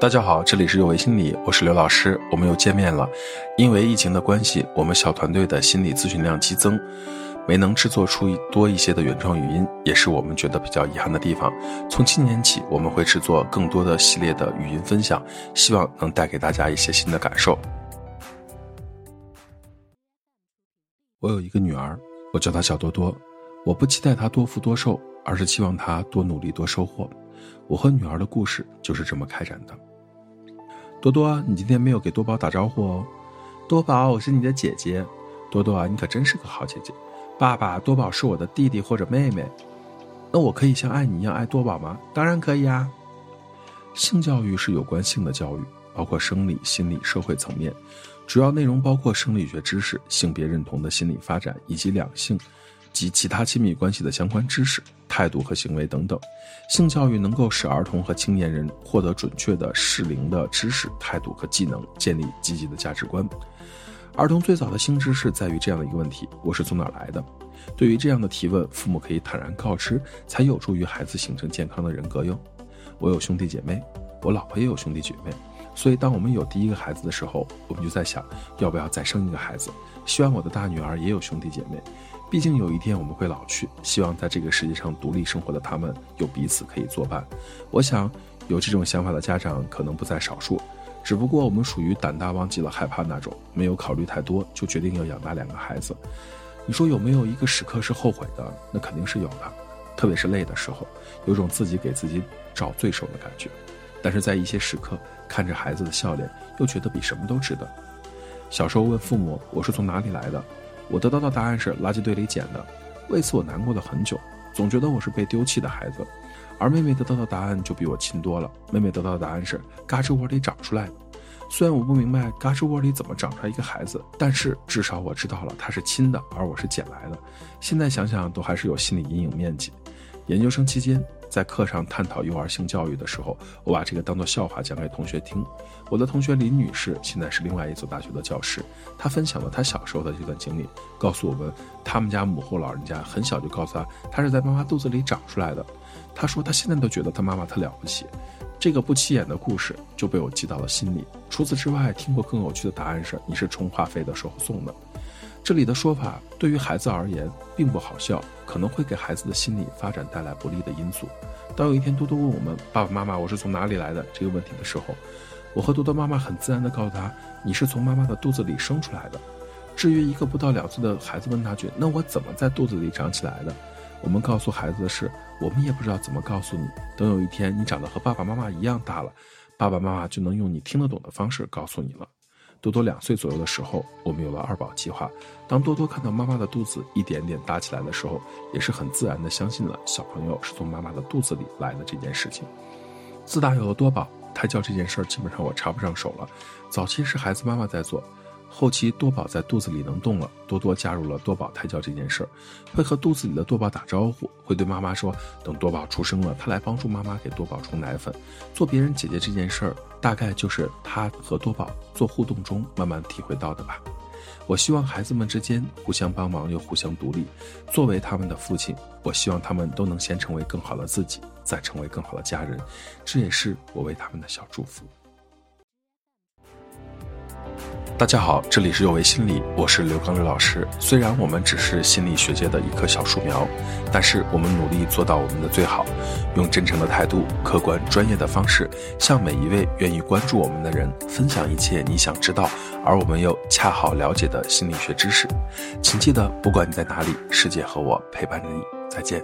大家好，这里是有为心理，我是刘老师，我们又见面了。因为疫情的关系，我们小团队的心理咨询量激增，没能制作出多一些的原创语音，也是我们觉得比较遗憾的地方。从今年起，我们会制作更多的系列的语音分享，希望能带给大家一些新的感受。我有一个女儿，我叫她小多多。我不期待她多富多寿，而是期望她多努力多收获。我和女儿的故事就是这么开展的。多多，你今天没有给多宝打招呼哦。多宝，我是你的姐姐。多多啊，你可真是个好姐姐。爸爸，多宝是我的弟弟或者妹妹。那我可以像爱你一样爱多宝吗？当然可以啊。性教育是有关性的教育，包括生理、心理、社会层面，主要内容包括生理学知识、性别认同的心理发展以及两性。及其他亲密关系的相关知识、态度和行为等等，性教育能够使儿童和青年人获得准确的适龄的知识、态度和技能，建立积极的价值观。儿童最早的性知识在于这样的一个问题：我是从哪来的？对于这样的提问，父母可以坦然告知，才有助于孩子形成健康的人格哟。我有兄弟姐妹，我老婆也有兄弟姐妹，所以当我们有第一个孩子的时候，我们就在想，要不要再生一个孩子？希望我的大女儿也有兄弟姐妹。毕竟有一天我们会老去，希望在这个世界上独立生活的他们有彼此可以作伴。我想有这种想法的家长可能不在少数，只不过我们属于胆大忘记了害怕那种，没有考虑太多就决定要养大两个孩子。你说有没有一个时刻是后悔的？那肯定是有的，特别是累的时候，有种自己给自己找罪受的感觉。但是在一些时刻，看着孩子的笑脸，又觉得比什么都值得。小时候问父母：“我是从哪里来的？”我得到的答案是垃圾堆里捡的，为此我难过了很久，总觉得我是被丢弃的孩子。而妹妹得到的答案就比我亲多了，妹妹得到的答案是嘎吱窝里长出来的。虽然我不明白嘎吱窝里怎么长出来一个孩子，但是至少我知道了他是亲的，而我是捡来的。现在想想都还是有心理阴影面积。研究生期间。在课上探讨幼儿性教育的时候，我把这个当做笑话讲给同学听。我的同学林女士现在是另外一所大学的教师，她分享了她小时候的这段经历，告诉我们他们家母后老人家很小就告诉她，她是在妈妈肚子里长出来的。她说她现在都觉得她妈妈特了不起。这个不起眼的故事就被我记到了心里。除此之外，听过更有趣的答案是你是充话费的时候送的。这里的说法对于孩子而言并不好笑，可能会给孩子的心理发展带来不利的因素。当有一天多多问我们爸爸妈妈我是从哪里来的这个问题的时候，我和多多妈妈很自然地告诉他你是从妈妈的肚子里生出来的。至于一个不到两岁的孩子问他句那我怎么在肚子里长起来的？我们告诉孩子的是我们也不知道怎么告诉你。等有一天你长得和爸爸妈妈一样大了，爸爸妈妈就能用你听得懂的方式告诉你了。多多两岁左右的时候，我们有了二宝计划。当多多看到妈妈的肚子一点点大起来的时候，也是很自然的相信了小朋友是从妈妈的肚子里来的这件事情。自打有了多宝，胎教这件事儿基本上我插不上手了。早期是孩子妈妈在做。后期多宝在肚子里能动了，多多加入了多宝胎教这件事儿，会和肚子里的多宝打招呼，会对妈妈说，等多宝出生了，他来帮助妈妈给多宝冲奶粉，做别人姐姐这件事儿，大概就是他和多宝做互动中慢慢体会到的吧。我希望孩子们之间互相帮忙又互相独立，作为他们的父亲，我希望他们都能先成为更好的自己，再成为更好的家人，这也是我为他们的小祝福。大家好，这里是有为心理，我是刘刚刘老师。虽然我们只是心理学界的一棵小树苗，但是我们努力做到我们的最好，用真诚的态度、客观专业的方式，向每一位愿意关注我们的人分享一切你想知道而我们又恰好了解的心理学知识。请记得，不管你在哪里，世界和我陪伴着你。再见。